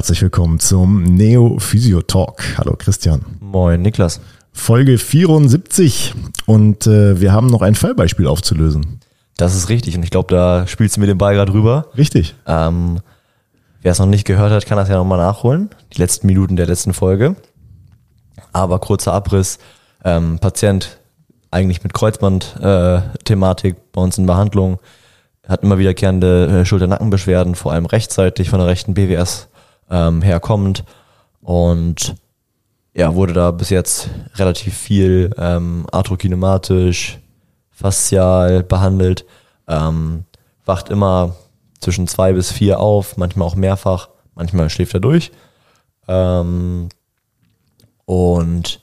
herzlich willkommen zum Neo Physio Talk. Hallo Christian. Moin Niklas. Folge 74 und äh, wir haben noch ein Fallbeispiel aufzulösen. Das ist richtig und ich glaube, da spielst du mir den Ball gerade rüber. Richtig. Ähm, wer es noch nicht gehört hat, kann das ja nochmal nachholen. Die letzten Minuten der letzten Folge. Aber kurzer Abriss. Ähm, Patient eigentlich mit Kreuzband-Thematik äh, bei uns in Behandlung hat immer wiederkehrende äh, Schulter-Nackenbeschwerden, vor allem rechtzeitig von der rechten BWS ähm, herkommend und ja, wurde da bis jetzt relativ viel ähm, arthrokinematisch, faszial behandelt, ähm, wacht immer zwischen zwei bis vier auf, manchmal auch mehrfach, manchmal schläft er durch. Ähm, und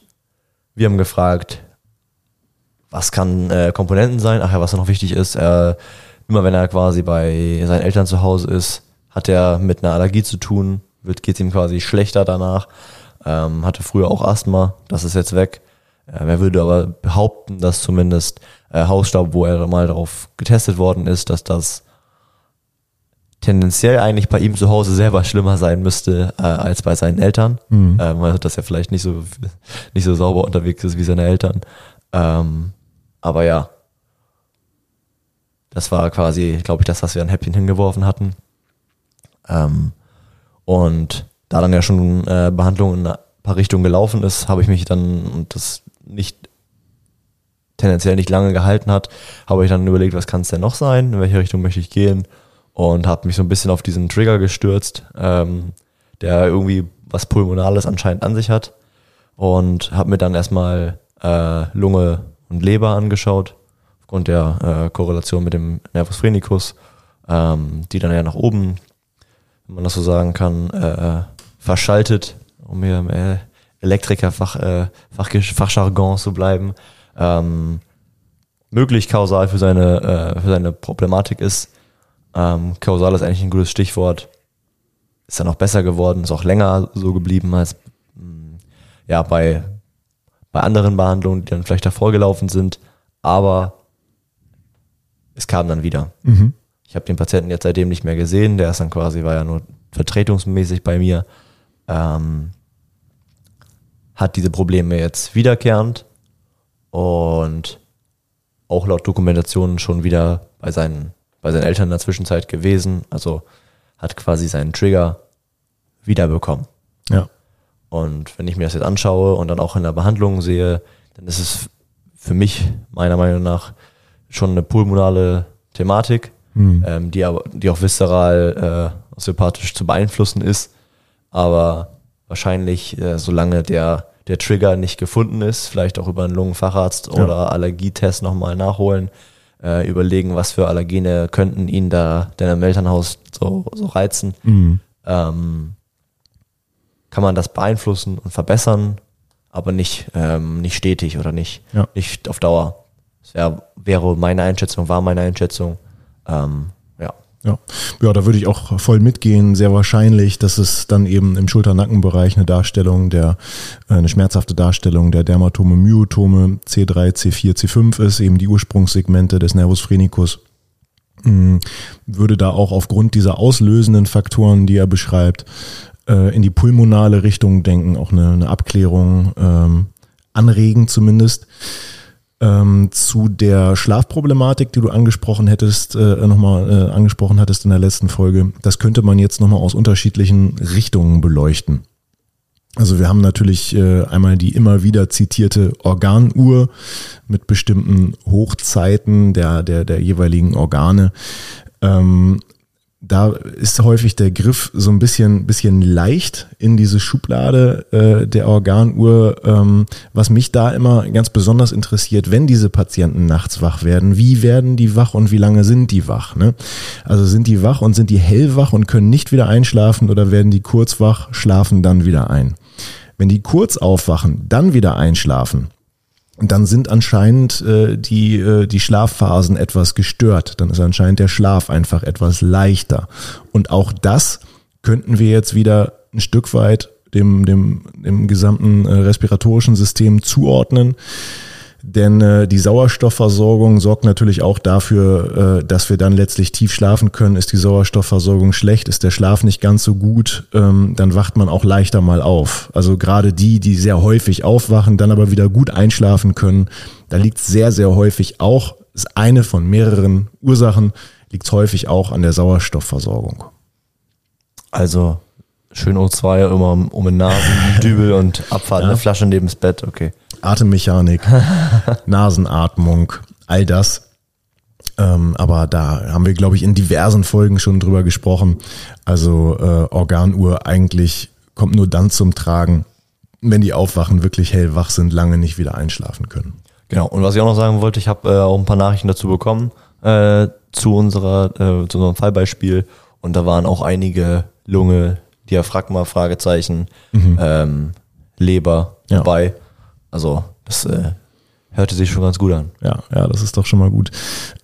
wir haben gefragt, was kann äh, Komponenten sein? Ach ja, was noch wichtig ist, äh, immer wenn er quasi bei seinen Eltern zu Hause ist, hat er mit einer Allergie zu tun, wird geht ihm quasi schlechter danach. Ähm, hatte früher auch Asthma, das ist jetzt weg. Ähm, er würde aber behaupten, dass zumindest äh, Hausstaub, wo er mal darauf getestet worden ist, dass das tendenziell eigentlich bei ihm zu Hause selber schlimmer sein müsste äh, als bei seinen Eltern, mhm. ähm, weil dass er vielleicht nicht so nicht so sauber unterwegs ist wie seine Eltern. Ähm, aber ja, das war quasi, glaube ich, das, was wir an Häppchen hingeworfen hatten. Ähm, und da dann ja schon äh, Behandlung in ein paar Richtungen gelaufen ist, habe ich mich dann, und das nicht tendenziell nicht lange gehalten hat, habe ich dann überlegt, was kann es denn noch sein, in welche Richtung möchte ich gehen? Und habe mich so ein bisschen auf diesen Trigger gestürzt, ähm, der irgendwie was Pulmonales anscheinend an sich hat. Und habe mir dann erstmal äh, Lunge und Leber angeschaut aufgrund der äh, Korrelation mit dem Nervus phrenicus, ähm, die dann ja nach oben, wenn man das so sagen kann, äh, verschaltet, um hier im äh, Elektrikerfach, äh, Fach, Fachjargon zu bleiben, ähm, möglich kausal für seine, äh, für seine Problematik ist. Ähm, kausal ist eigentlich ein gutes Stichwort. Ist dann auch besser geworden, ist auch länger so geblieben als mm, ja, bei, bei anderen Behandlungen, die dann vielleicht davor gelaufen sind. Aber es kam dann wieder. Mhm. Ich habe den Patienten jetzt seitdem nicht mehr gesehen. Der ist dann quasi, war ja nur vertretungsmäßig bei mir. Ähm, hat diese Probleme jetzt wiederkehrend und auch laut Dokumentation schon wieder bei seinen, bei seinen Eltern in der Zwischenzeit gewesen. Also hat quasi seinen Trigger wiederbekommen. Ja. Und wenn ich mir das jetzt anschaue und dann auch in der Behandlung sehe, dann ist es für mich meiner Meinung nach schon eine pulmonale Thematik, mhm. ähm, die, aber, die auch visceral äh, osteopathisch zu beeinflussen ist. Aber wahrscheinlich, äh, solange der, der Trigger nicht gefunden ist, vielleicht auch über einen Lungenfacharzt ja. oder Allergietest nochmal nachholen, äh, überlegen, was für Allergene könnten ihn da denn im Elternhaus so, so reizen. Mhm. Ähm, kann man das beeinflussen und verbessern, aber nicht, ähm, nicht stetig oder nicht, ja. nicht auf Dauer. Das wär, wäre meine Einschätzung, war meine Einschätzung. Ähm, ja. Ja. ja, da würde ich auch voll mitgehen. Sehr wahrscheinlich, dass es dann eben im Schulter-Nackenbereich eine Darstellung der, äh, eine schmerzhafte Darstellung der Dermatome, Myotome C3, C4, C5 ist, eben die Ursprungssegmente des Nervus phrenicus. Mm, würde da auch aufgrund dieser auslösenden Faktoren, die er beschreibt, äh, in die pulmonale Richtung denken, auch eine, eine Abklärung ähm, anregen zumindest. Ähm, zu der Schlafproblematik, die du angesprochen hättest, äh, nochmal äh, angesprochen hattest in der letzten Folge, das könnte man jetzt nochmal aus unterschiedlichen Richtungen beleuchten. Also wir haben natürlich äh, einmal die immer wieder zitierte Organuhr mit bestimmten Hochzeiten der, der, der jeweiligen Organe. Ähm, da ist häufig der Griff so ein bisschen, bisschen leicht in diese Schublade äh, der Organuhr. Ähm, was mich da immer ganz besonders interessiert, wenn diese Patienten nachts wach werden, wie werden die wach und wie lange sind die wach? Ne? Also sind die wach und sind die hellwach und können nicht wieder einschlafen oder werden die kurz wach, schlafen dann wieder ein? Wenn die kurz aufwachen, dann wieder einschlafen, dann sind anscheinend äh, die, äh, die Schlafphasen etwas gestört. Dann ist anscheinend der Schlaf einfach etwas leichter. Und auch das könnten wir jetzt wieder ein Stück weit dem, dem, dem gesamten äh, respiratorischen System zuordnen. Denn äh, die Sauerstoffversorgung sorgt natürlich auch dafür, äh, dass wir dann letztlich tief schlafen können. Ist die Sauerstoffversorgung schlecht, ist der Schlaf nicht ganz so gut, ähm, dann wacht man auch leichter mal auf. Also gerade die, die sehr häufig aufwachen, dann aber wieder gut einschlafen können, da liegt sehr, sehr häufig auch, ist eine von mehreren Ursachen, liegt es häufig auch an der Sauerstoffversorgung. Also schön O2 immer um den Nasen, Dübel und Abfahrt, ja. eine Flasche neben das Bett, okay. Atemmechanik, Nasenatmung, all das. Ähm, aber da haben wir, glaube ich, in diversen Folgen schon drüber gesprochen. Also äh, Organuhr eigentlich kommt nur dann zum Tragen, wenn die aufwachen, wirklich hellwach sind, lange nicht wieder einschlafen können. Genau. Und was ich auch noch sagen wollte, ich habe äh, auch ein paar Nachrichten dazu bekommen äh, zu unserer äh, zu unserem Fallbeispiel und da waren auch einige Lunge, Diaphragma, Fragezeichen, mhm. ähm, Leber ja. dabei. Also das äh, hörte sich schon ganz gut an. Ja, ja, das ist doch schon mal gut.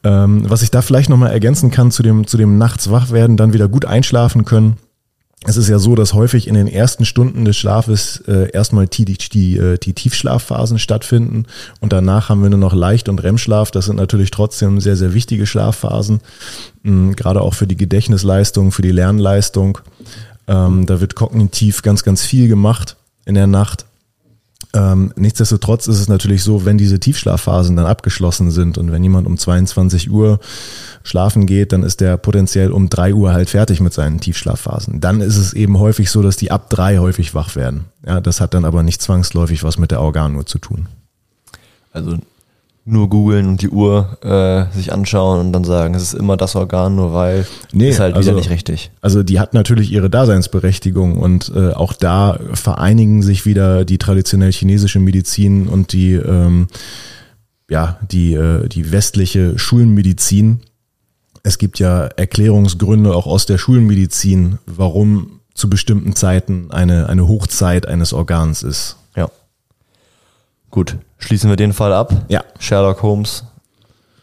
Ähm, was ich da vielleicht nochmal ergänzen kann zu dem, zu dem nachts wach werden, dann wieder gut einschlafen können. Es ist ja so, dass häufig in den ersten Stunden des Schlafes äh, erstmal die, die, die, äh, die Tiefschlafphasen stattfinden und danach haben wir nur noch Leicht- und REM-Schlaf. Das sind natürlich trotzdem sehr, sehr wichtige Schlafphasen, mh, gerade auch für die Gedächtnisleistung, für die Lernleistung. Ähm, da wird kognitiv ganz, ganz viel gemacht in der Nacht. Ähm, nichtsdestotrotz ist es natürlich so, wenn diese Tiefschlafphasen dann abgeschlossen sind und wenn jemand um 22 Uhr schlafen geht, dann ist der potenziell um 3 Uhr halt fertig mit seinen Tiefschlafphasen. Dann ist es eben häufig so, dass die ab 3 häufig wach werden. Ja, das hat dann aber nicht zwangsläufig was mit der Organuhr zu tun. Also nur googeln und die Uhr äh, sich anschauen und dann sagen, es ist immer das Organ, nur weil nee, ist halt also, wieder nicht richtig. Also die hat natürlich ihre Daseinsberechtigung und äh, auch da vereinigen sich wieder die traditionell chinesische Medizin und die ähm, ja die äh, die westliche Schulmedizin. Es gibt ja Erklärungsgründe auch aus der Schulmedizin, warum zu bestimmten Zeiten eine eine Hochzeit eines Organs ist. Gut, Schließen wir den Fall ab. Ja. Sherlock Holmes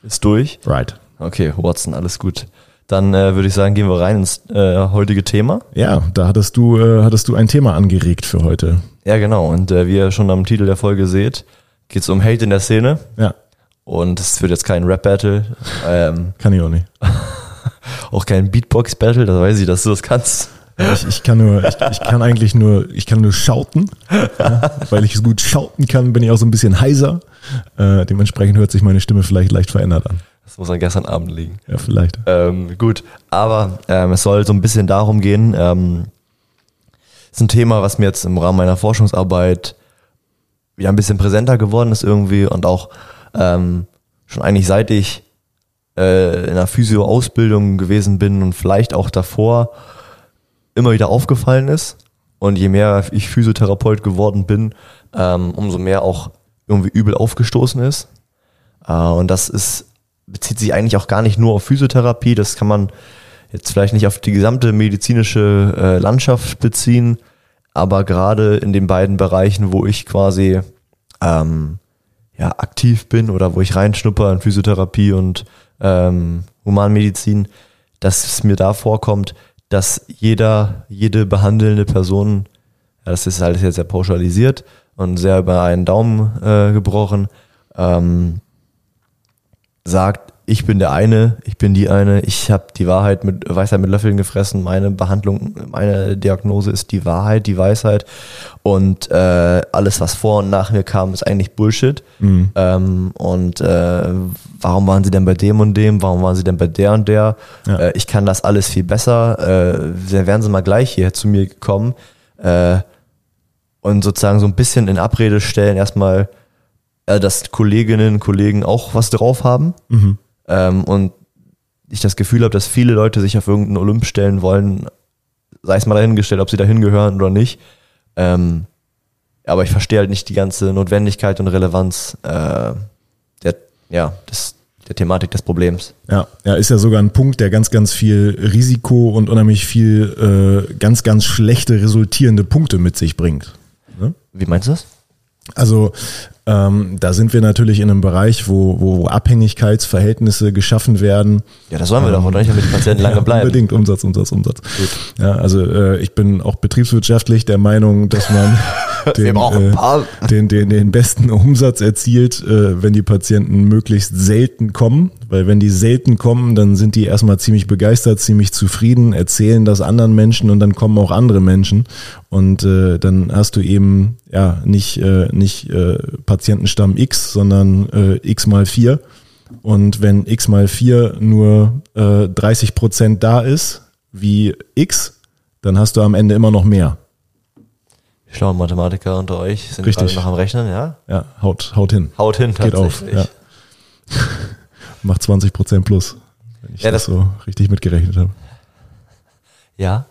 ist durch. Right. Okay, Watson, alles gut. Dann äh, würde ich sagen, gehen wir rein ins äh, heutige Thema. Ja, da hattest du, äh, hattest du ein Thema angeregt für heute. Ja, genau. Und äh, wie ihr schon am Titel der Folge seht, geht es um Hate in der Szene. Ja. Und es wird jetzt kein Rap-Battle. Ähm, Kann ich auch nicht. auch kein Beatbox-Battle, da weiß ich, dass du das kannst. Ich, ich, kann nur, ich, ich, kann eigentlich nur, ich kann nur schauten. Ja, weil ich so gut schauten kann, bin ich auch so ein bisschen heiser. Äh, dementsprechend hört sich meine Stimme vielleicht leicht verändert an. Das muss an gestern Abend liegen. Ja, vielleicht. Ähm, gut, aber ähm, es soll so ein bisschen darum gehen. Ähm, ist ein Thema, was mir jetzt im Rahmen meiner Forschungsarbeit wieder ein bisschen präsenter geworden ist irgendwie und auch ähm, schon eigentlich seit ich äh, in einer Physio-Ausbildung gewesen bin und vielleicht auch davor immer wieder aufgefallen ist. Und je mehr ich Physiotherapeut geworden bin, ähm, umso mehr auch irgendwie übel aufgestoßen ist. Äh, und das ist, bezieht sich eigentlich auch gar nicht nur auf Physiotherapie. Das kann man jetzt vielleicht nicht auf die gesamte medizinische äh, Landschaft beziehen, aber gerade in den beiden Bereichen, wo ich quasi ähm, ja, aktiv bin oder wo ich reinschnupper in Physiotherapie und ähm, Humanmedizin, dass es mir da vorkommt, dass jeder, jede behandelnde Person, ja, das ist alles jetzt sehr pauschalisiert und sehr über einen Daumen äh, gebrochen, ähm, sagt, ich bin der eine, ich bin die eine, ich habe die Wahrheit mit Weisheit mit Löffeln gefressen, meine Behandlung, meine Diagnose ist die Wahrheit, die Weisheit und äh, alles, was vor und nach mir kam, ist eigentlich Bullshit. Mhm. Ähm, und äh, warum waren sie denn bei dem und dem, warum waren sie denn bei der und der? Ja. Äh, ich kann das alles viel besser. Äh, wären sie mal gleich hier zu mir gekommen äh, und sozusagen so ein bisschen in Abrede stellen, erstmal, äh, dass Kolleginnen und Kollegen auch was drauf haben. Mhm ähm, und ich das Gefühl habe, dass viele Leute sich auf irgendeinen Olymp stellen wollen, sei es mal dahingestellt, ob sie dahin gehören oder nicht. Ähm, aber ich verstehe halt nicht die ganze Notwendigkeit und Relevanz äh, der, ja, des, der Thematik des Problems. Ja, ja, ist ja sogar ein Punkt, der ganz, ganz viel Risiko und unheimlich viel äh, ganz, ganz schlechte resultierende Punkte mit sich bringt. Ne? Wie meinst du das? Also ähm, da sind wir natürlich in einem Bereich, wo, wo, wo Abhängigkeitsverhältnisse geschaffen werden. Ja, das sollen wir ähm, doch, oder nicht, damit die Patienten lange bleiben. Unbedingt Umsatz, Umsatz, Umsatz. Gut. Ja, also äh, ich bin auch betriebswirtschaftlich der Meinung, dass man den, brauchen ein paar. äh, den, den, den besten Umsatz erzielt, äh, wenn die Patienten möglichst selten kommen. Weil wenn die selten kommen, dann sind die erstmal ziemlich begeistert, ziemlich zufrieden, erzählen das anderen Menschen und dann kommen auch andere Menschen. Und äh, dann hast du eben ja nicht, äh, nicht äh, Patientenstamm X, sondern äh, X mal vier. Und wenn X mal vier nur äh, 30 Prozent da ist, wie X, dann hast du am Ende immer noch mehr. Die schlauen Mathematiker unter euch sind Richtig. gerade noch am Rechnen, ja? Ja, haut, haut hin. Haut hin Geht auf. tatsächlich. Ja. Macht 20 Prozent plus. Wenn ich Ja, das, das- so richtig mitgerechnet habe. Ja,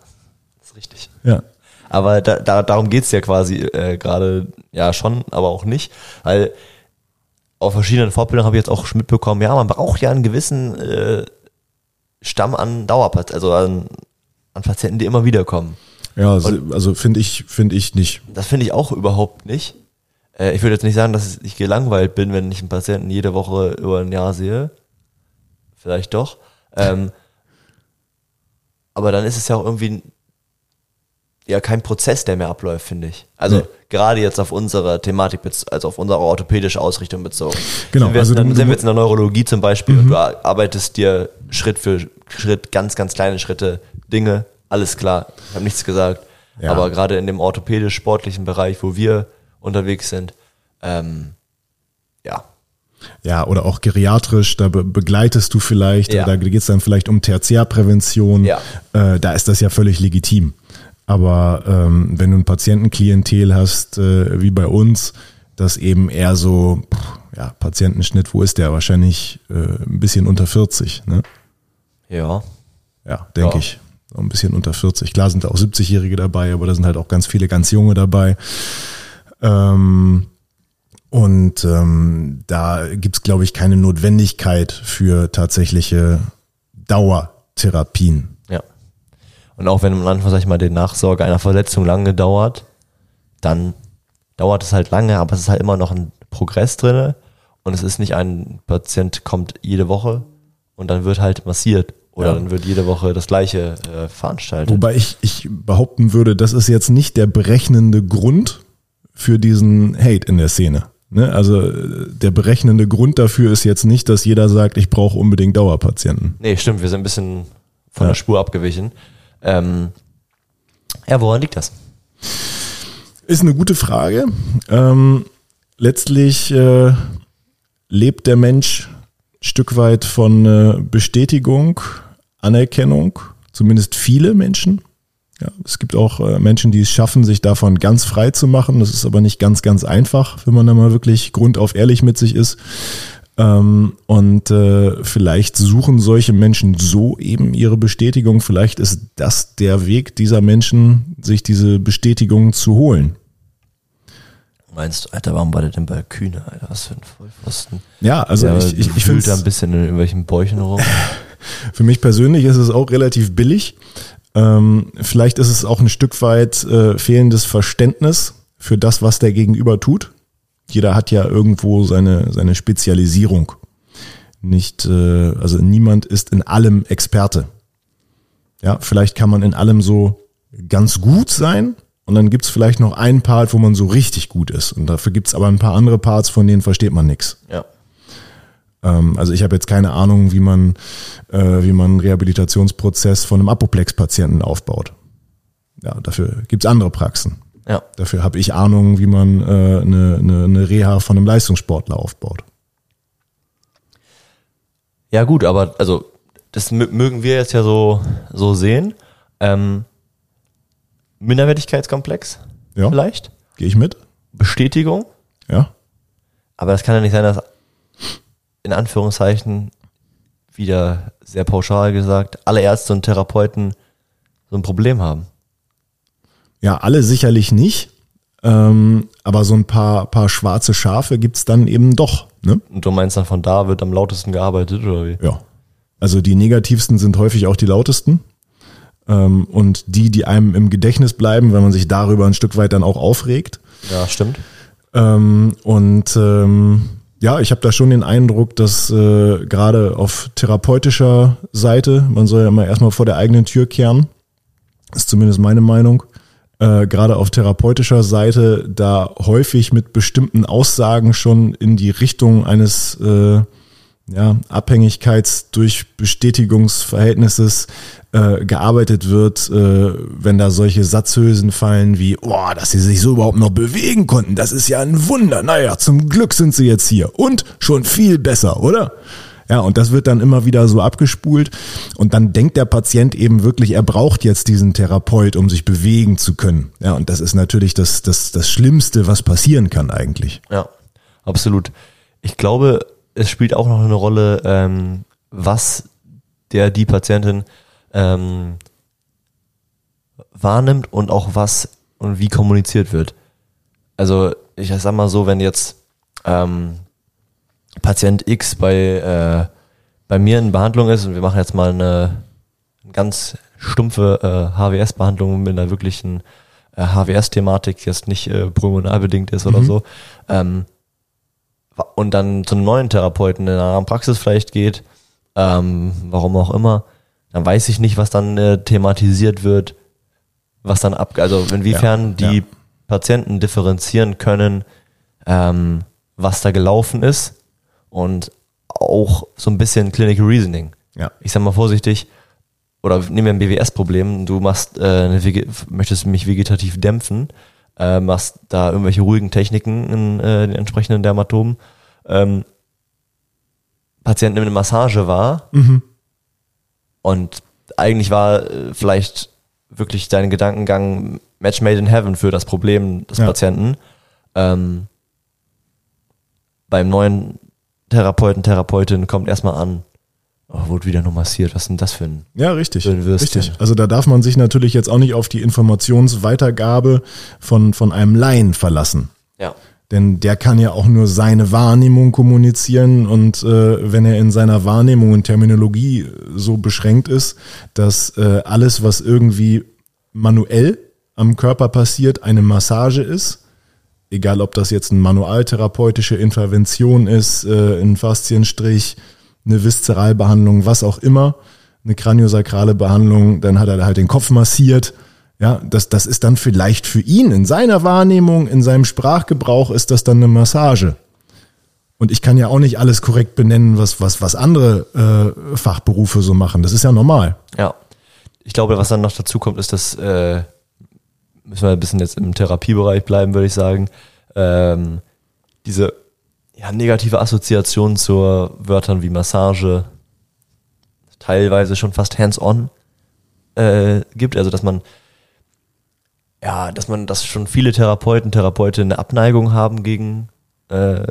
ist richtig. Ja. Aber da, da, darum geht's ja quasi äh, gerade, ja schon, aber auch nicht. Weil auf verschiedenen Fortbildungen habe ich jetzt auch mitbekommen, ja, man braucht ja einen gewissen äh, Stamm an Dauerpatienten, also an, an Patienten, die immer wieder kommen. Ja, also, also finde ich, finde ich nicht. Das finde ich auch überhaupt nicht. Äh, ich würde jetzt nicht sagen, dass ich gelangweilt bin, wenn ich einen Patienten jede Woche über ein Jahr sehe. Vielleicht doch. Ähm, aber dann ist es ja auch irgendwie ja kein Prozess, der mehr abläuft, finde ich. Also Nee. gerade jetzt auf unsere Thematik, also auf unsere orthopädische Ausrichtung bezogen. Genau, Sind wir, also der- sind wir jetzt in der Neurologie zum Beispiel und du arbeitest dir Schritt für Schritt, ganz, ganz kleine Schritte, Dinge, alles klar. Ich habe nichts gesagt. Ja. Aber gerade in dem orthopädisch-sportlichen Bereich, wo wir unterwegs sind, ähm, ja, Ja, oder auch geriatrisch, da be begleitest du vielleicht, Ja. da geht es dann vielleicht um Tertiärprävention. Ja. Äh, da ist das ja völlig legitim. Aber ähm, wenn du ein Patientenklientel hast, äh, wie bei uns, das eben eher so, pff, ja, Patientenschnitt, wo ist der? Wahrscheinlich äh, ein bisschen unter 40, ne? ja, Ja, denke Ja. ich. So ein bisschen unter 40. Klar sind da auch 70-Jährige dabei, aber da sind halt auch ganz viele ganz junge dabei. Ähm, und ähm, da gibt's glaube ich, keine Notwendigkeit für tatsächliche Dauertherapien. ja. Und auch wenn am Anfang, sag ich mal, die Nachsorge einer Verletzung lange dauert, dann dauert es halt lange, aber es ist halt immer noch ein Progress drinne und es ist nicht ein Patient kommt jede Woche und dann wird halt massiert oder Ja. dann wird jede Woche das gleiche äh, veranstaltet. Wobei ich, ich behaupten würde, das ist jetzt nicht der berechnende Grund für diesen Hate in der Szene. Ne? Also äh, der berechnende Grund dafür ist jetzt nicht, dass jeder sagt, ich brauche unbedingt Dauerpatienten. Nee, stimmt, wir sind ein bisschen von Ja. der Spur abgewichen. Ähm, ja, woran liegt das? Ist eine gute Frage. Ähm, letztlich äh, lebt der Mensch ein Stück weit von äh, Bestätigung, Anerkennung, zumindest viele Menschen. Ja, es gibt auch äh, Menschen, die es schaffen, sich davon ganz frei zu machen. Das ist aber nicht ganz, ganz einfach, wenn man da mal wirklich grundauf ehrlich mit sich ist. Ähm, und äh, vielleicht suchen solche Menschen so eben ihre Bestätigung. Vielleicht ist das der Weg dieser Menschen, sich diese Bestätigung zu holen. Meinst du, Alter, warum war der denn bei Kühne, Alter? Was für ein Vollpfosten. Ja, also Ja, ich, ich, ich fühlt da ein bisschen in irgendwelchen Bäuchen rum. für mich persönlich ist es auch relativ billig. Ähm, vielleicht ist es auch ein Stück weit äh, fehlendes Verständnis für das, was der Gegenüber tut. Jeder hat ja irgendwo seine, seine Spezialisierung. Nicht, äh, also niemand ist in allem Experte. Ja, vielleicht kann man in allem so ganz gut sein und dann gibt's vielleicht noch einen Part, wo man so richtig gut ist. Und dafür gibt's aber ein paar andere Parts, von denen versteht man nichts. Ja. Ähm, also ich habe jetzt keine Ahnung, wie man, äh, wie man einen Rehabilitationsprozess von einem Apoplex-Patienten aufbaut. Ja, dafür gibt's andere Praxen. Ja. Dafür habe ich Ahnung, wie man äh, eine, eine, eine Reha von einem Leistungssportler aufbaut. Ja, gut, aber also, das mö- mögen wir jetzt ja so, so sehen. Ähm, Minderwertigkeitskomplex, Ja, vielleicht. gehe ich mit? Bestätigung. Ja. Aber das kann ja nicht sein, dass in Anführungszeichen wieder sehr pauschal gesagt, alle Ärzte und Therapeuten so ein Problem haben. Ja, alle sicherlich nicht. Ähm, aber so ein paar, paar schwarze Schafe gibt's dann eben doch. Ne? Und du meinst dann von da wird am lautesten gearbeitet oder wie? Ja. Also die negativsten sind häufig auch die lautesten. Ähm, und die, die einem im Gedächtnis bleiben, wenn man sich darüber ein Stück weit dann auch aufregt. Ja, stimmt. Ähm, und ähm, ja, ich habe da schon den Eindruck, dass äh, gerade auf therapeutischer Seite, man soll ja immer erstmal vor der eigenen Tür kehren, ist zumindest meine Meinung, äh, gerade auf therapeutischer Seite da häufig mit bestimmten Aussagen schon in die Richtung eines äh, ja, Abhängigkeits durch Bestätigungsverhältnisses äh, gearbeitet wird, äh, wenn da solche Satzhülsen fallen wie, oh, dass sie sich so überhaupt noch bewegen konnten, das ist ja ein Wunder. Naja, zum Glück sind sie jetzt hier. Und schon viel besser, oder? Ja, und das wird dann immer wieder so abgespult. Und dann denkt der Patient eben wirklich, er braucht jetzt diesen Therapeut, um sich bewegen zu können. Ja, und das ist natürlich das, das, das Schlimmste, was passieren kann eigentlich. Ja, absolut. Ich glaube, es spielt auch noch eine Rolle, ähm, was der, die Patientin ähm, wahrnimmt und auch was und wie kommuniziert wird. Also ich sag mal so, wenn jetzt ähm, Patient X bei, äh, bei mir in Behandlung ist und wir machen jetzt mal eine, eine ganz stumpfe äh, HWS-Behandlung mit einer wirklichen äh, HWS-Thematik, die jetzt nicht äh, pulmonalbedingt ist oder Mhm. so, ähm, und dann zu einem neuen Therapeuten in einer Praxis vielleicht geht, ähm, warum auch immer, dann weiß ich nicht, was dann äh, thematisiert wird, was dann ab, also inwiefern Ja, die ja. Patienten differenzieren können, ähm, was da gelaufen ist und auch so ein bisschen Clinical Reasoning. Ja. Ich sag mal vorsichtig, oder nehmen wir ein BWS-Problem, du machst, äh, möchtest mich vegetativ dämpfen, äh, machst da irgendwelche ruhigen Techniken in äh, den entsprechenden Dermatomen. Ähm, Patient nimmt eine Massage wahr Mhm. und eigentlich war äh, vielleicht wirklich dein Gedankengang Match made in heaven für das Problem des Ja. Patienten. Ähm, beim neuen Therapeuten, Therapeutin kommt erstmal an, oh, wurde wieder nur massiert, was ist denn das für ein Ja, richtig. Für ein richtig. Also da darf man sich natürlich jetzt auch nicht auf die Informationsweitergabe von, von einem Laien verlassen. Ja. Denn der kann ja auch nur seine Wahrnehmung kommunizieren und äh, wenn er in seiner Wahrnehmung und Terminologie so beschränkt ist, dass äh, alles, was irgendwie manuell am Körper passiert, eine Massage ist, egal ob das jetzt eine manualtherapeutische Intervention ist, äh, ein Faszienstrich, eine Viszeralbehandlung, was auch immer, eine kraniosakrale Behandlung, dann hat er halt den Kopf massiert. Ja, das, das ist dann vielleicht für ihn in seiner Wahrnehmung, in seinem Sprachgebrauch ist das dann eine Massage. Und ich kann ja auch nicht alles korrekt benennen, was, was, was andere äh, Fachberufe so machen. Das ist ja normal. Ja. Ich glaube, was dann noch dazu kommt, ist, dass äh, müssen wir ein bisschen jetzt im Therapiebereich bleiben, würde ich sagen. Ähm, diese ja, negative Assoziation zu Wörtern wie Massage, teilweise schon fast hands-on äh, gibt. Also dass man ja, dass man, dass schon viele Therapeuten, Therapeutinnen eine Abneigung haben gegen äh,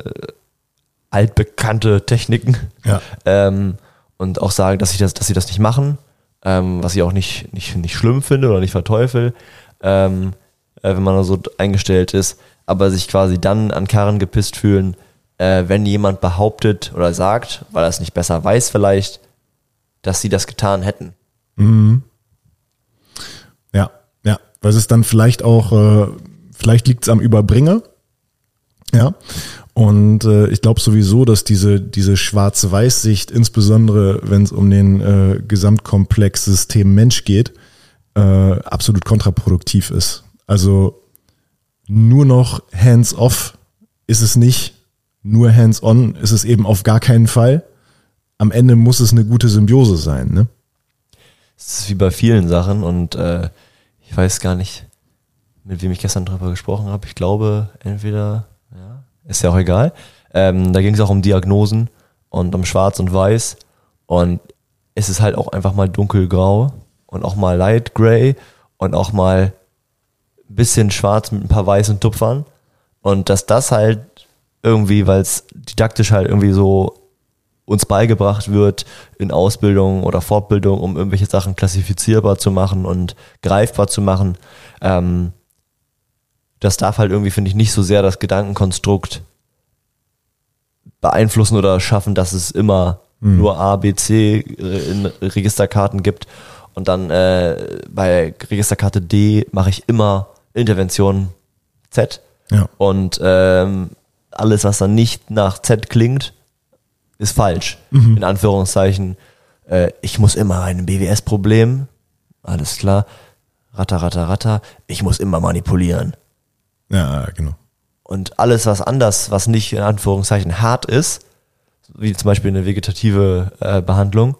altbekannte Techniken Ja. ähm, und auch sagen, dass sie das, dass sie das nicht machen, ähm, was ich auch nicht, nicht, nicht schlimm finde oder nicht verteufel, ähm, äh, wenn man so eingestellt ist, aber sich quasi dann an Karren gepisst fühlen, äh, wenn jemand behauptet oder sagt, weil er es nicht besser weiß vielleicht, dass sie das getan hätten. Ja, ja. Weil es dann vielleicht auch, äh, vielleicht liegt es am Überbringer. Ja. Und äh, ich glaube sowieso, dass diese, diese Schwarz-Weiß-Sicht, insbesondere wenn es um den äh, Gesamtkomplex System Mensch geht, äh, absolut kontraproduktiv ist. Also nur noch hands-off ist es nicht, nur hands-on ist es eben auf gar keinen Fall. Am Ende muss es eine gute Symbiose sein. Ne? Es ist wie bei vielen Sachen und äh, ich weiß gar nicht, mit wem ich gestern drüber gesprochen habe. Ich glaube, entweder, ja, ist ja auch egal. Ähm, da ging es auch um Diagnosen und um Schwarz und Weiß. Und es ist halt auch einfach mal dunkelgrau und auch mal light gray und auch mal bisschen schwarz mit ein paar weißen Tupfern. Und dass das halt irgendwie, weil es didaktisch halt irgendwie so uns beigebracht wird in Ausbildung oder Fortbildung, um irgendwelche Sachen klassifizierbar zu machen und greifbar zu machen. Ähm, das darf halt irgendwie, finde ich, nicht so sehr das Gedankenkonstrukt beeinflussen oder schaffen, dass es immer nur A, B, C in Registerkarten gibt und dann äh, bei Registerkarte D mache ich immer Intervention Z Ja. und ähm, alles, was dann nicht nach Z klingt, ist falsch. In Anführungszeichen. Äh, ich muss immer ein BWS-Problem, alles klar. ratter, ratter, ratter, ich muss immer manipulieren. Ja, genau. Und alles, was anders, was nicht in Anführungszeichen hart ist, wie zum Beispiel eine vegetative äh, Behandlung,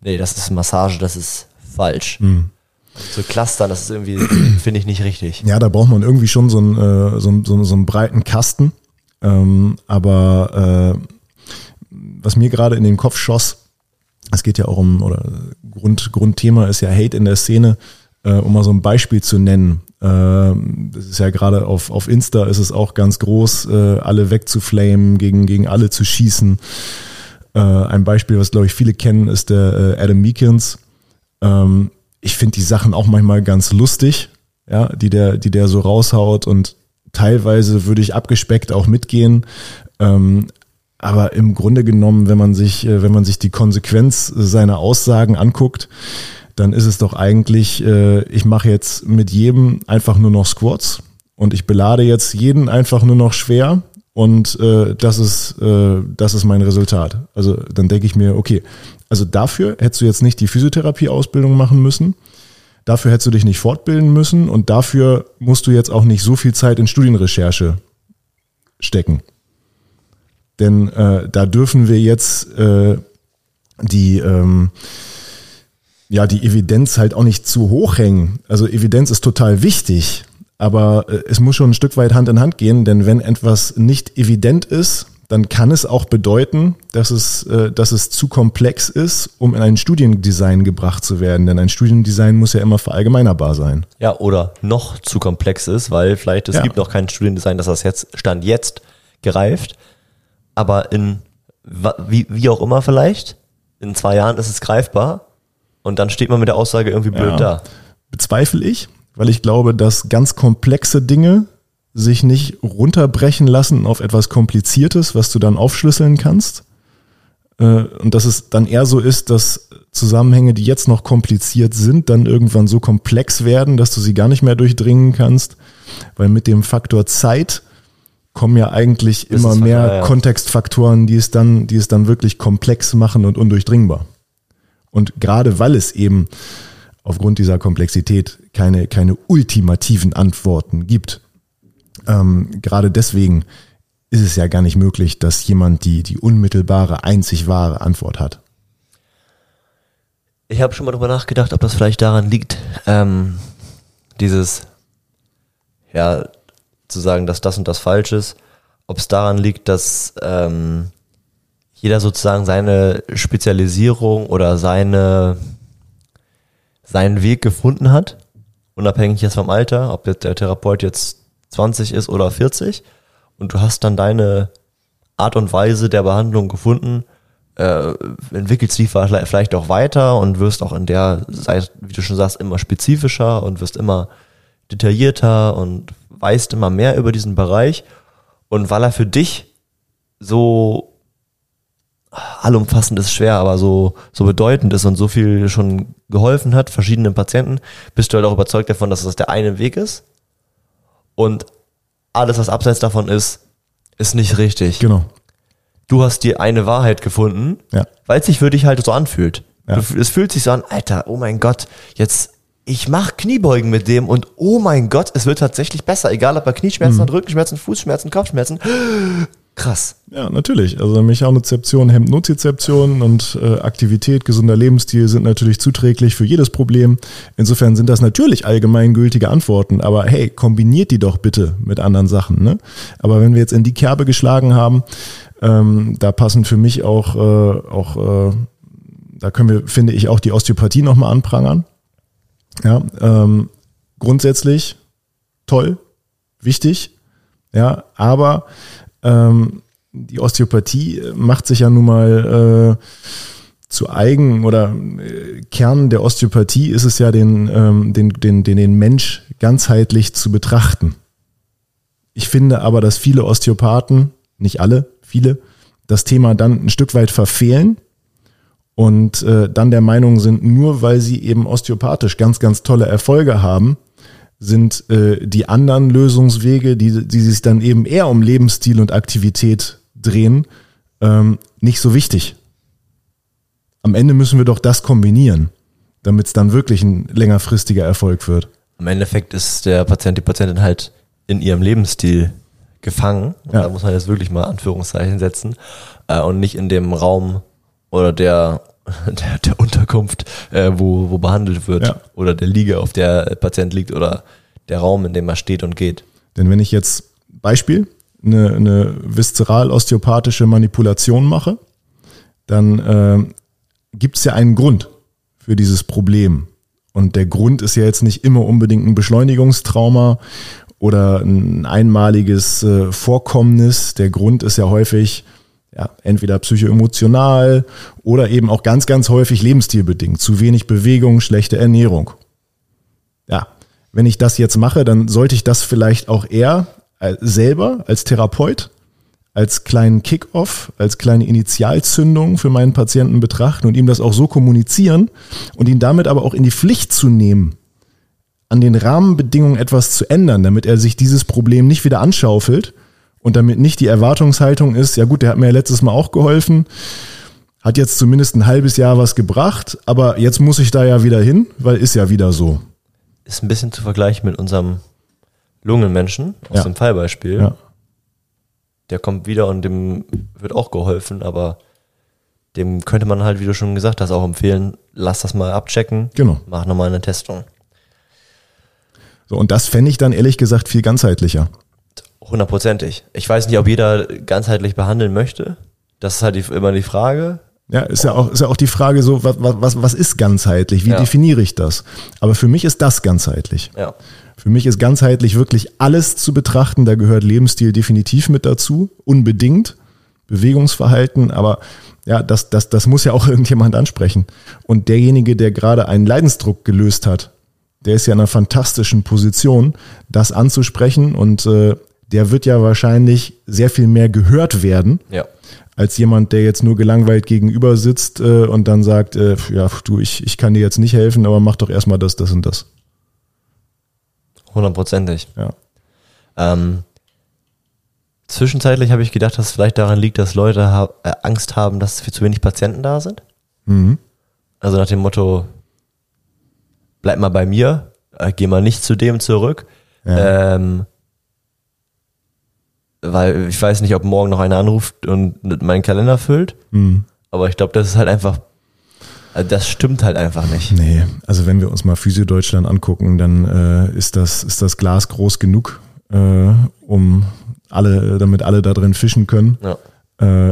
nee, das ist Massage, das ist falsch. Hm. So Clustern, das ist irgendwie, finde ich nicht richtig. Ja, da braucht man irgendwie schon so einen, äh, so, so, so einen breiten Kasten. Ähm, aber äh, was mir gerade in den Kopf schoss, es geht ja auch um, oder Grund, Grundthema ist ja Hate in der Szene, äh, um mal so ein Beispiel zu nennen. Ähm, das ist ja gerade auf, auf Insta ist es auch ganz groß, äh, alle wegzuflamen, gegen, gegen alle zu schießen. Äh, ein Beispiel, was glaube ich viele kennen, ist der äh, Adam Meekins. Ähm, ich finde die Sachen auch manchmal ganz lustig, ja, die der, die der so raushaut und teilweise würde ich abgespeckt auch mitgehen. Ähm, aber im Grunde genommen, wenn man sich, äh, wenn man sich die Konsequenz seiner Aussagen anguckt, dann ist es doch eigentlich, äh, ich mache jetzt mit jedem einfach nur noch Squats und ich belade jetzt jeden einfach nur noch schwer und äh, das ist äh, das ist mein Resultat. Also dann denke ich mir, okay, also dafür hättest du jetzt nicht die Physiotherapie-Ausbildung machen müssen. Dafür hättest du dich nicht fortbilden müssen und dafür musst du jetzt auch nicht so viel Zeit in Studienrecherche stecken. Denn äh, da dürfen wir jetzt äh, die, ähm, ja, die Evidenz halt auch nicht zu hoch hängen. Also Evidenz ist total wichtig, aber äh, es muss schon ein Stück weit Hand in Hand gehen, denn wenn etwas nicht evident ist, dann kann es auch bedeuten, dass es, äh, dass es zu komplex ist, um in ein Studiendesign gebracht zu werden. Denn ein Studiendesign muss ja immer verallgemeinerbar sein. Ja, oder noch zu komplex ist, weil vielleicht es Ja. gibt noch kein Studiendesign, das das jetzt Stand jetzt gereift, aber in wie, wie auch immer vielleicht, in zwei Jahren ist es greifbar und dann steht man mit der Aussage irgendwie blöd Ja. da. Bezweifle ich, weil ich glaube, dass ganz komplexe Dinge sich nicht runterbrechen lassen auf etwas Kompliziertes, was du dann aufschlüsseln kannst. Äh, Und dass es dann eher so ist, dass Zusammenhänge, die jetzt noch kompliziert sind, dann irgendwann so komplex werden, dass du sie gar nicht mehr durchdringen kannst. Weil mit dem Faktor Zeit kommen ja eigentlich immer Wissensfaktor, mehr ja, ja. Kontextfaktoren, die es dann, die es dann wirklich komplex machen und undurchdringbar. Und gerade weil es eben aufgrund dieser Komplexität keine, keine ultimativen Antworten gibt, ähm, gerade deswegen ist es ja gar nicht möglich, dass jemand die, die unmittelbare, einzig wahre Antwort hat. Ich habe schon mal drüber nachgedacht, ob das vielleicht daran liegt, ähm, dieses, ja, zu sagen, dass das und das falsch ist, ob es daran liegt, dass ähm, jeder sozusagen seine Spezialisierung oder seine seinen Weg gefunden hat, unabhängig jetzt vom Alter, ob jetzt der Therapeut jetzt 20 ist oder 40 und du hast dann deine Art und Weise der Behandlung gefunden, äh, entwickelst die vielleicht auch weiter und wirst auch in der, wie du schon sagst, immer spezifischer und wirst immer detaillierter und weißt immer mehr über diesen Bereich. Und weil er für dich so allumfassend ist schwer, aber so, so bedeutend ist und so viel schon geholfen hat, verschiedenen Patienten, bist du halt auch überzeugt davon, dass das der eine Weg ist. Und alles, was abseits davon ist, ist nicht richtig. Genau. Du hast dir eine Wahrheit gefunden, Ja. weil es sich für dich halt so anfühlt. Ja. Du, es fühlt sich so an, Alter, oh mein Gott, jetzt, ich mach Kniebeugen mit dem und oh mein Gott, es wird tatsächlich besser. Egal, ob er Knieschmerzen Mhm. hat, Rückenschmerzen, Fußschmerzen, Kopfschmerzen. Krass. Ja, natürlich. Also Mechanozeption hemmt Nozizeption und äh, Aktivität, gesunder Lebensstil sind natürlich zuträglich für jedes Problem. Insofern sind das natürlich allgemeingültige Antworten, aber hey, kombiniert die doch bitte mit anderen Sachen. Ne? Aber wenn wir jetzt in die Kerbe geschlagen haben, ähm, da passen für mich auch, äh, auch äh, da können wir, finde ich, auch die Osteopathie nochmal anprangern. Ja, ähm, grundsätzlich toll, wichtig, ja, aber ähm, die Osteopathie macht sich ja nun mal äh, zu eigen oder äh, Kern der Osteopathie ist es ja, den, ähm, den, den, den, den Mensch ganzheitlich zu betrachten. Ich finde aber, dass viele Osteopathen, nicht alle, viele, das Thema dann ein Stück weit verfehlen und äh, dann der Meinung sind, nur weil sie eben osteopathisch ganz, ganz tolle Erfolge haben, sind äh, die anderen Lösungswege, die, die sich dann eben eher um Lebensstil und Aktivität drehen, ähm, nicht so wichtig. Am Ende müssen wir doch das kombinieren, damit es dann wirklich ein längerfristiger Erfolg wird. Im Endeffekt ist der Patient, die Patientin halt in ihrem Lebensstil gefangen. Ja. Da muss man jetzt wirklich mal Anführungszeichen setzen. Äh, und nicht in dem Raum oder der, der, der Unterkunft, äh, wo, wo behandelt wird. Ja. Oder der Liege, auf der der Patient liegt oder der Raum, in dem er steht und geht. Denn wenn ich jetzt Beispiel eine, eine viszeral-osteopathische Manipulation mache, dann äh, gibt es ja einen Grund für dieses Problem. Und der Grund ist ja jetzt nicht immer unbedingt ein Beschleunigungstrauma oder ein einmaliges äh, Vorkommnis. Der Grund ist ja häufig ja, entweder psychoemotional oder eben auch ganz, ganz häufig lebensstilbedingt. Zu wenig Bewegung, schlechte Ernährung. Ja, wenn ich das jetzt mache, dann sollte ich das vielleicht auch eher äh, selber als Therapeut, als kleinen Kick-off, als kleine Initialzündung für meinen Patienten betrachten und ihm das auch so kommunizieren und ihn damit aber auch in die Pflicht zu nehmen, an den Rahmenbedingungen etwas zu ändern, damit er sich dieses Problem nicht wieder anschaufelt und damit nicht die Erwartungshaltung ist, ja gut, der hat mir ja letztes Mal auch geholfen, hat jetzt zumindest ein halbes Jahr was gebracht, aber jetzt muss ich da ja wieder hin, weil ist ja wieder so. Ist ein bisschen zu vergleichen mit unserem Lungenmenschen aus Ja. dem Fallbeispiel. Ja. Der kommt wieder und dem wird auch geholfen, aber dem könnte man halt, wie du schon gesagt hast, auch empfehlen, lass das mal abchecken. Genau. Mach nochmal eine Testung. So, und das fände ich dann ehrlich gesagt viel ganzheitlicher. Hundertprozentig. Ich weiß nicht, ob jeder ganzheitlich behandeln möchte. Das ist halt die, immer die Frage. Ja, ist ja auch, ist ja auch die Frage so, was, was, was ist ganzheitlich? Wie Ja. definiere ich das? Aber für mich ist das ganzheitlich. Ja. Für mich ist ganzheitlich wirklich alles zu betrachten. Da gehört Lebensstil definitiv mit dazu. Unbedingt. Bewegungsverhalten. Aber ja, das, das, das muss ja auch irgendjemand ansprechen. Und derjenige, der gerade einen Leidensdruck gelöst hat, der ist ja in einer fantastischen Position, das anzusprechen. Und äh, der wird ja wahrscheinlich sehr viel mehr gehört werden Ja. als jemand, der jetzt nur gelangweilt gegenüber sitzt äh, und dann sagt, äh, ja, du, ich, ich kann dir jetzt nicht helfen, aber mach doch erstmal das, das und das. Hundertprozentig. Ja. Ähm, zwischenzeitlich habe ich gedacht, dass es vielleicht daran liegt, dass Leute ha äh, Angst haben, dass für zu wenig Patienten da sind. Mhm. Also nach dem Motto, bleib mal bei mir, äh, geh mal nicht zu dem zurück. Ja. Ähm, weil ich weiß nicht, ob morgen noch einer anruft und meinen Kalender füllt. Mhm. Aber ich glaube, das ist halt einfach, also das stimmt halt einfach nicht. Nee, also wenn wir uns mal Physio Deutschland angucken, dann äh, ist, das, ist das Glas groß genug, äh, um alle, damit alle da drin fischen können. Ja.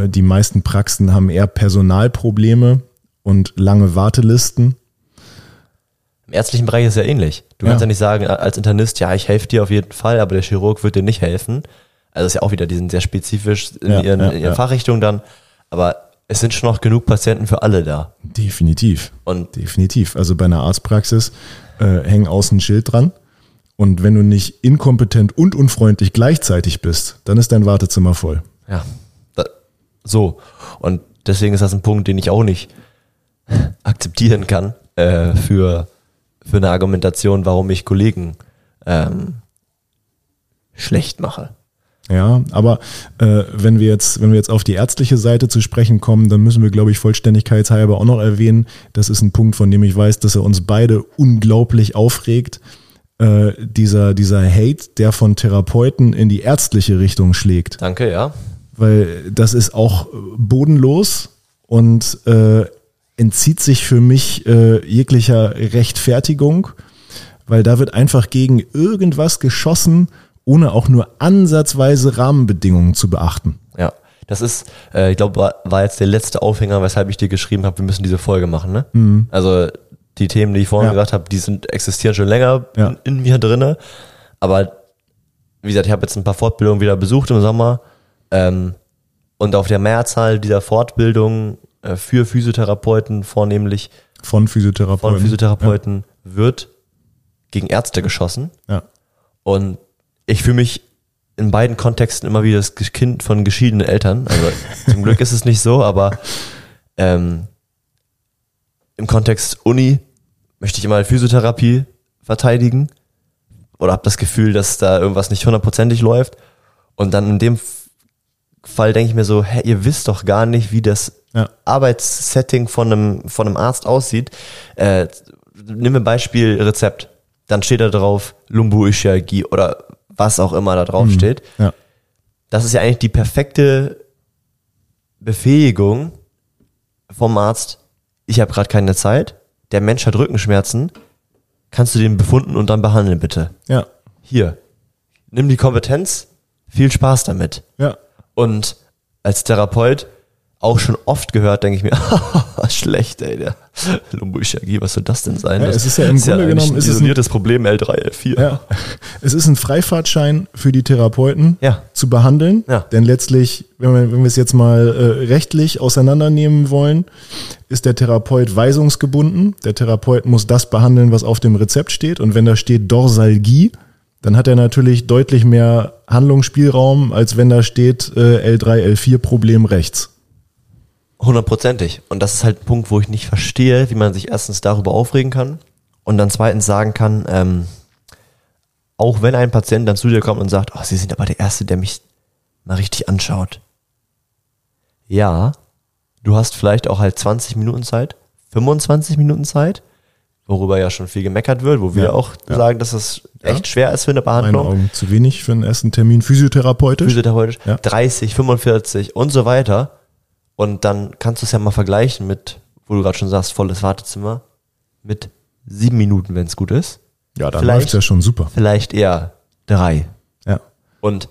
Äh, die meisten Praxen haben eher Personalprobleme und lange Wartelisten. Im ärztlichen Bereich ist es ja ähnlich. Du Ja. kannst ja nicht sagen als Internist, ja, ich helfe dir auf jeden Fall, aber der Chirurg wird dir nicht helfen. Also ist ja auch wieder, die sind sehr spezifisch in Ja, ihren, ja, in ihren. Fachrichtungen dann. Aber es sind schon noch genug Patienten für alle da. Definitiv. Und Definitiv. Also bei einer Arztpraxis äh, hängen außen ein Schild dran. Und wenn du nicht inkompetent und unfreundlich gleichzeitig bist, dann ist dein Wartezimmer voll. ja, da, so. Und deswegen ist das ein Punkt, den ich auch nicht akzeptieren kann äh, für, für eine Argumentation, warum ich Kollegen ähm, schlecht mache. Ja, aber äh, wenn wir jetzt, wenn wir jetzt auf die ärztliche Seite zu sprechen kommen, dann müssen wir, glaube ich, vollständigkeitshalber auch noch erwähnen. Das ist ein Punkt, von dem ich weiß, dass er uns beide unglaublich aufregt. Äh, dieser, dieser Hate, der von Therapeuten in die ärztliche Richtung schlägt. Danke, ja. weil das ist auch bodenlos und äh, entzieht sich für mich äh, jeglicher Rechtfertigung, weil da wird einfach gegen irgendwas geschossen, ohne auch nur ansatzweise Rahmenbedingungen zu beachten. Ja, das ist, äh, ich glaube, war, jetzt der letzte Aufhänger, weshalb ich dir geschrieben habe, wir müssen diese Folge machen. Ne? Also die Themen, die ich vorhin Ja. gesagt habe, die sind existieren schon länger Ja. in, in mir drinne. Aber wie gesagt, ich habe jetzt ein paar Fortbildungen wieder besucht im Sommer. Ähm, und auf der Mehrzahl dieser Fortbildungen äh, für Physiotherapeuten vornehmlich Von Physiotherapeuten. von Physiotherapeuten wird gegen Ärzte geschossen. Ja. Und ich fühle mich in beiden Kontexten immer wie das Kind von geschiedenen Eltern. Also zum Glück ist es nicht so, aber ähm, im Kontext Uni möchte ich immer Physiotherapie verteidigen oder habe das Gefühl, dass da irgendwas nicht hundertprozentig läuft. Und dann in dem Fall denke ich mir so, hä, ihr wisst doch gar nicht, wie das Ja. Arbeitssetting von einem, von einem Arzt aussieht. Äh, nimm mir Beispiel Rezept. dann steht da drauf Lumbuischialgie oder was auch immer da drauf steht. Ja. Das ist ja eigentlich die perfekte Befähigung vom Arzt. Ich habe gerade keine Zeit. Der Mensch hat Rückenschmerzen. Kannst du den befunden und dann behandeln, bitte? Ja. Hier. Nimm die Kompetenz. Viel Spaß damit. Ja. Und als Therapeut auch schon oft gehört, denke ich mir, schlecht, ey, der Lumbuischialgie, was soll das denn sein? Ja, das es ist ja im Grunde eigentlich genommen, ein ist es ein- isoliertes Problem L3, L4. Ja. Es ist ein Freifahrtschein für die Therapeuten Ja. zu behandeln. Ja. Denn letztlich, wenn wir, wenn wir es jetzt mal äh, rechtlich auseinandernehmen wollen, ist der Therapeut weisungsgebunden. Der Therapeut muss das behandeln, was auf dem Rezept steht. Und wenn da steht Dorsalgie, dann hat er natürlich deutlich mehr Handlungsspielraum, als wenn da steht äh, L3, L4 Problem rechts. Hundertprozentig. Und das ist halt ein Punkt, wo ich nicht verstehe, wie man sich erstens darüber aufregen kann und dann zweitens sagen kann, ähm, auch wenn ein Patient dann zu dir kommt und sagt, oh, Sie sind aber der Erste, der mich mal richtig anschaut. Ja, du hast vielleicht auch halt 20 Minuten Zeit, 25 Minuten Zeit, worüber ja schon viel gemeckert wird, wo wir Ja, auch ja. sagen, dass es echt schwer ist für eine Behandlung. Augen zu wenig für einen ersten Termin physiotherapeutisch. Physiotherapeutisch, Ja. 30, 45 und so weiter. Und dann kannst du es ja mal vergleichen mit, wo du gerade schon sagst, volles Wartezimmer, mit sieben Minuten, wenn es gut ist. ja, da vielleicht- läuft's ja schon super. Vielleicht eher drei. Ja. Und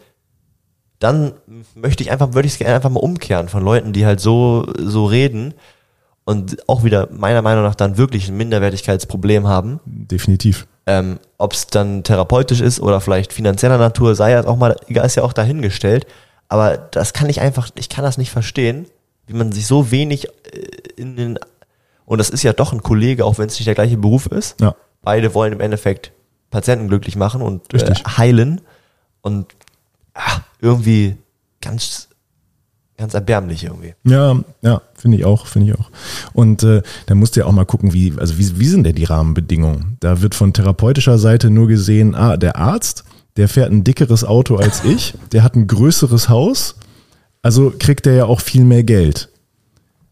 dann möchte ich einfach, würde ich es gerne einfach mal umkehren von Leuten, die halt so, so reden und auch wieder meiner Meinung nach dann wirklich ein Minderwertigkeitsproblem haben. Definitiv. Ähm, Ob es dann therapeutisch ist oder vielleicht finanzieller Natur, sei ja auch mal, egal, ist ja auch dahingestellt. Aber das kann ich einfach, ich kann das nicht verstehen, wie man sich so wenig äh, in den, und das ist ja doch ein Kollege, auch wenn es nicht der gleiche Beruf ist. Ja. Beide wollen im Endeffekt Patienten glücklich machen und äh, heilen. Und ah, irgendwie ganz, ganz erbärmlich irgendwie. Ja, ja, finde ich auch, finde ich auch. Und äh, da musst du ja auch mal gucken, wie, also wie, wie sind denn die Rahmenbedingungen? Da wird von therapeutischer Seite nur gesehen, ah, der Arzt, der fährt ein dickeres Auto als ich, der hat ein größeres Haus, also kriegt er ja auch viel mehr Geld.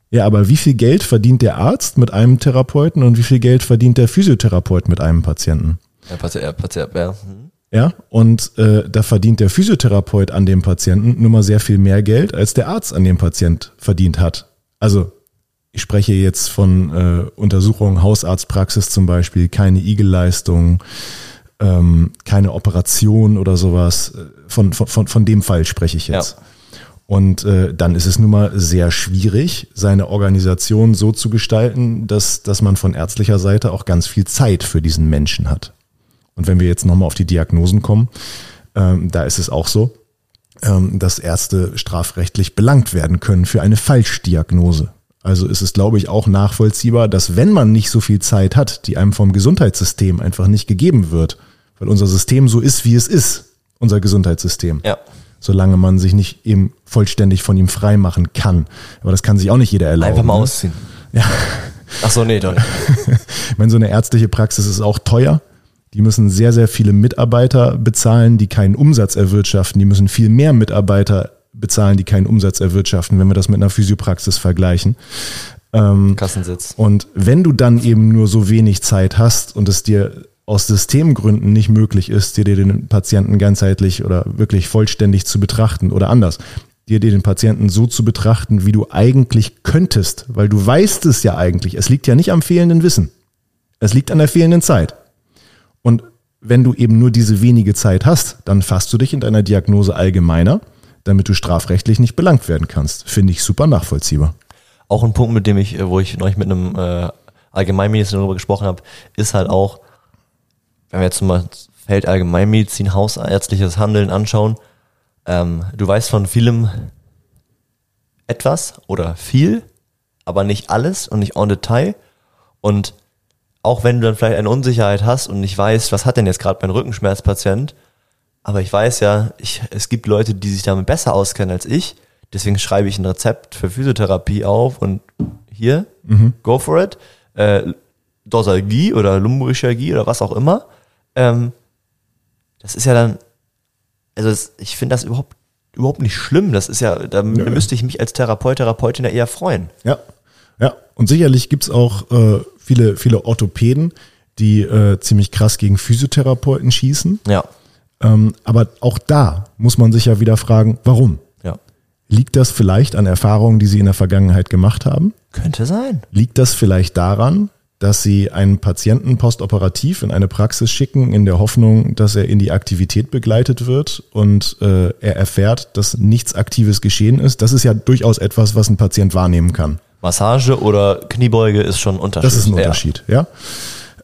Ja, aber wie viel Geld verdient der Arzt mit einem Therapeuten und wie viel Geld verdient der Physiotherapeut mit einem Patienten? Ja, Patient, Patient, ja. hm. Ja, und äh, da verdient der Physiotherapeut an dem Patienten nun mal sehr viel mehr Geld, als der Arzt an dem Patient verdient hat. Also ich spreche jetzt von äh, Untersuchungen, Hausarztpraxis zum Beispiel, keine Igelleistung, ähm, keine Operation oder sowas. Äh, Von, von, von, von dem Fall spreche ich jetzt. Ja. Und äh, dann ist es nun mal sehr schwierig, seine Organisation so zu gestalten, dass, dass man von ärztlicher Seite auch ganz viel Zeit für diesen Menschen hat. Und wenn wir jetzt nochmal auf die Diagnosen kommen, ähm, da ist es auch so, ähm, dass Ärzte strafrechtlich belangt werden können für eine Falschdiagnose. Also ist es, glaube ich, auch nachvollziehbar, dass wenn man nicht so viel Zeit hat, die einem vom Gesundheitssystem einfach nicht gegeben wird, weil unser System so ist, wie es ist, unser Gesundheitssystem, Ja. Solange man sich nicht eben vollständig von ihm frei machen kann. Aber das kann sich auch nicht jeder erlauben. Einfach mal ne? ausziehen. Ja. Ach so, nee, doch nicht. Ich meine, so eine ärztliche Praxis ist auch teuer. Die müssen sehr, sehr viele Mitarbeiter bezahlen, die keinen Umsatz erwirtschaften. Die müssen viel mehr Mitarbeiter bezahlen, die keinen Umsatz erwirtschaften, wenn wir das mit einer Physiopraxis vergleichen. Kassensitz. Und wenn du dann eben nur so wenig Zeit hast und es dir aus Systemgründen nicht möglich ist, dir den Patienten ganzheitlich oder wirklich vollständig zu betrachten oder anders, dir den Patienten so zu betrachten, wie du eigentlich könntest, weil du weißt es ja eigentlich. Es liegt ja nicht am fehlenden Wissen. Es liegt an der fehlenden Zeit. Und wenn du eben nur diese wenige Zeit hast, dann fasst du dich in deiner Diagnose allgemeiner, damit du strafrechtlich nicht belangt werden kannst. Finde ich super nachvollziehbar. Auch ein Punkt, mit dem ich, wo ich neulich mit einem äh, Allgemeinmediziner darüber gesprochen habe, ist halt auch, wenn wir jetzt mal das Feld Allgemeinmedizin, hausärztliches Handeln anschauen, ähm, du weißt von vielem etwas oder viel, aber nicht alles und nicht en Detail. Und auch wenn du dann vielleicht eine Unsicherheit hast und nicht weißt, was hat denn jetzt gerade mein Rückenschmerzpatient, aber ich weiß ja, ich, es gibt Leute, die sich damit besser auskennen als ich. Deswegen schreibe ich ein Rezept für Physiotherapie auf und hier, go for it. Äh, Dorsalgie oder Lumbrichialgie oder was auch immer. Ähm, das ist ja dann, also das, ich finde das überhaupt, überhaupt nicht schlimm. Das ist ja, da müsste ich mich als Therapeut, Therapeutin ja eher freuen. Ja, ja. Und sicherlich gibt's auch äh, viele, viele Orthopäden, die äh, ziemlich krass gegen Physiotherapeuten schießen. Ja. Ähm, aber auch da muss man sich ja wieder fragen, warum? Ja. Liegt das vielleicht an Erfahrungen, die sie in der Vergangenheit gemacht haben? Könnte sein. Liegt das vielleicht daran, dass sie einen Patienten postoperativ in eine Praxis schicken, in der Hoffnung, dass er in die Aktivität begleitet wird und äh, er erfährt, dass nichts Aktives geschehen ist? Das ist ja durchaus etwas, was ein Patient wahrnehmen kann. Massage oder Kniebeuge ist schon ein Unterschied. Das ist ein Unterschied, ja.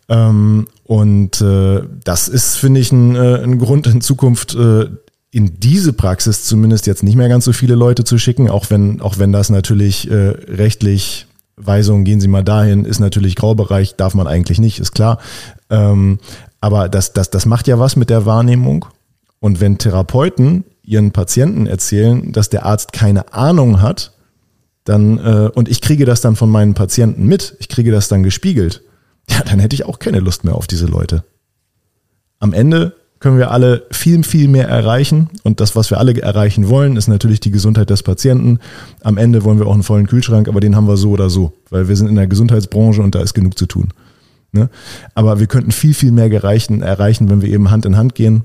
Ähm, und äh, das ist, finde ich, ein, äh, ein Grund in Zukunft äh, in diese Praxis zumindest jetzt nicht mehr ganz so viele Leute zu schicken, auch wenn, auch wenn das natürlich äh, rechtlich Weisung, gehen Sie mal dahin, ist natürlich Graubereich, darf man eigentlich nicht, ist klar. Ähm, aber das, das, das macht ja was mit der Wahrnehmung. Und wenn Therapeuten ihren Patienten erzählen, dass der Arzt keine Ahnung hat, dann, äh, und ich kriege das dann von meinen Patienten mit, ich kriege das dann gespiegelt, ja, dann hätte ich auch keine Lust mehr auf diese Leute. Am Ende können wir alle viel, viel mehr erreichen. Und das, was wir alle erreichen wollen, ist natürlich die Gesundheit des Patienten. Am Ende wollen wir auch einen vollen Kühlschrank, aber den haben wir so oder so, weil wir sind in der Gesundheitsbranche und da ist genug zu tun. Ne? Aber wir könnten viel, viel mehr erreichen, erreichen, wenn wir eben Hand in Hand gehen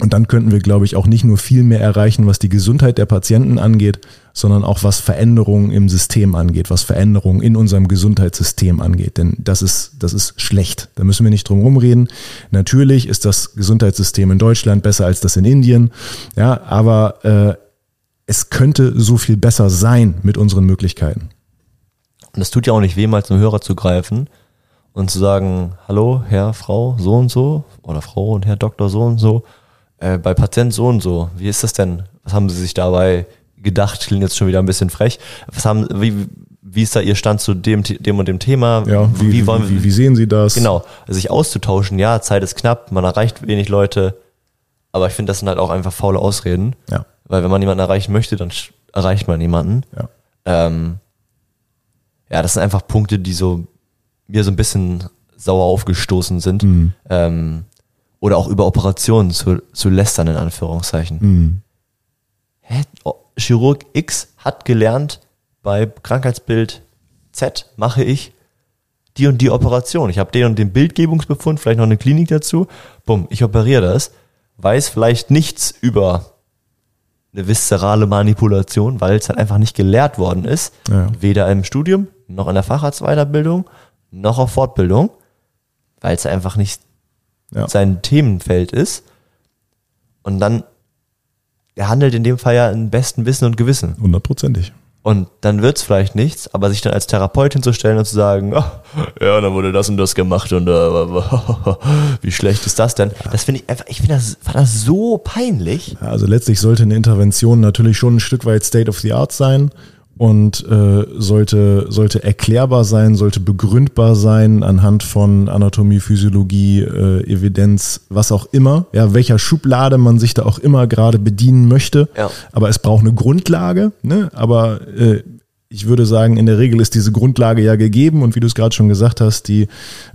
und dann könnten wir, glaube ich, auch nicht nur viel mehr erreichen, was die Gesundheit der Patienten angeht, sondern auch was Veränderungen im System angeht, was Veränderungen in unserem Gesundheitssystem angeht. Denn das ist, das ist schlecht. Da müssen wir nicht drum rumreden. Natürlich ist das Gesundheitssystem in Deutschland besser als das in Indien. Ja, aber äh, es könnte so viel besser sein mit unseren Möglichkeiten. Und es tut ja auch nicht weh, mal zum Hörer zu greifen und zu sagen, hallo, Herr, Frau, so und so, oder Frau und Herr Doktor, so und so äh, bei Patient so und so, wie ist das denn? Was haben Sie sich dabei gedacht? Klingt jetzt schon wieder ein bisschen frech. Was haben, wie, wie ist da Ihr Stand zu dem, dem und dem Thema? Ja, wie, wie, wollen, wie, wie sehen Sie das? Genau, sich auszutauschen. Ja, Zeit ist knapp, man erreicht wenig Leute. Aber ich finde, das sind halt auch einfach faule Ausreden. Ja. Weil wenn man jemanden erreichen möchte, dann erreicht man jemanden. Ja. Ähm, ja, das sind einfach Punkte, die so mir so ein bisschen sauer aufgestoßen sind. Mhm. Ähm, oder auch über Operationen zu, zu lästern, in Anführungszeichen. Mhm. Hä? Oh, Chirurg X hat gelernt, bei Krankheitsbild Z mache ich die und die Operation. Ich habe den und den Bildgebungsbefund, vielleicht noch eine Klinik dazu. Bumm, ich operiere das. Weiß vielleicht nichts über eine viszerale Manipulation, weil es halt einfach nicht gelehrt worden ist. Ja. Weder im Studium, noch in der Facharztweiterbildung, noch auf Fortbildung, weil es einfach nicht Ja. sein Themenfeld ist. Und dann, er handelt in dem Fall ja im besten Wissen und Gewissen. Hundertprozentig. Und dann wird's vielleicht nichts, aber sich dann als Therapeutin hinzustellen und zu sagen, "Ah, ja, dann wurde das und das gemacht und äh, wie schlecht ist das denn? Das finde ich einfach, ich finde das, war das so peinlich. Ja, Also letztlich sollte eine Intervention natürlich schon ein Stück weit State of the Art sein und äh, sollte, sollte erklärbar sein, sollte begründbar sein anhand von Anatomie, Physiologie, äh, Evidenz, was auch immer, ja, welcher Schublade man sich da auch immer gerade bedienen möchte. Ja. Aber es braucht eine Grundlage, ne? aber äh, ich würde sagen, in der Regel ist diese Grundlage ja gegeben und wie du es gerade schon gesagt hast, die,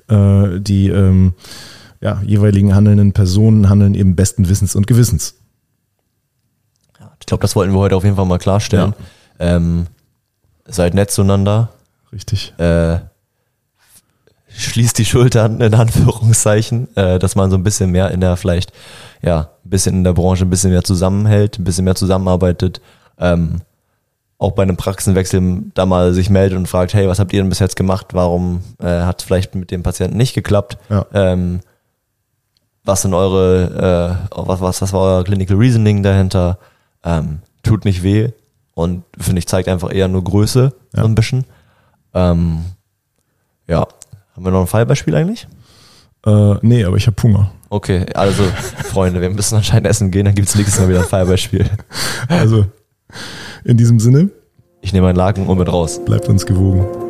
äh, die ähm, ja, jeweiligen handelnden Personen handeln eben besten Wissens und Gewissens. Ich glaube, das wollten wir heute auf jeden Fall mal klarstellen. Ähm, seid nett zueinander, Richtig. äh, schließt die Schultern in Anführungszeichen, äh, dass man so ein bisschen mehr in der vielleicht, ja, ein bisschen in der Branche ein bisschen mehr zusammenhält, ein bisschen mehr zusammenarbeitet, ähm, auch bei einem Praxenwechsel da mal sich meldet und fragt, hey, was habt ihr denn bis jetzt gemacht? Warum äh, hat es vielleicht mit dem Patienten nicht geklappt? Ja. Ähm, was sind eure, äh, was, was, was war euer Clinical Reasoning dahinter? Ähm, tut nicht weh und finde ich zeigt einfach eher nur Größe Ja. so ein bisschen. Ähm, ja, haben wir noch ein Fallbeispiel eigentlich? Äh, nee, aber ich habe Hunger. Okay, also Freunde, wir müssen anscheinend essen gehen, dann gibt's nächstes Mal wieder ein Fallbeispiel. Also in diesem Sinne, Ich nehme einen Laken und mit raus. bleibt uns gewogen.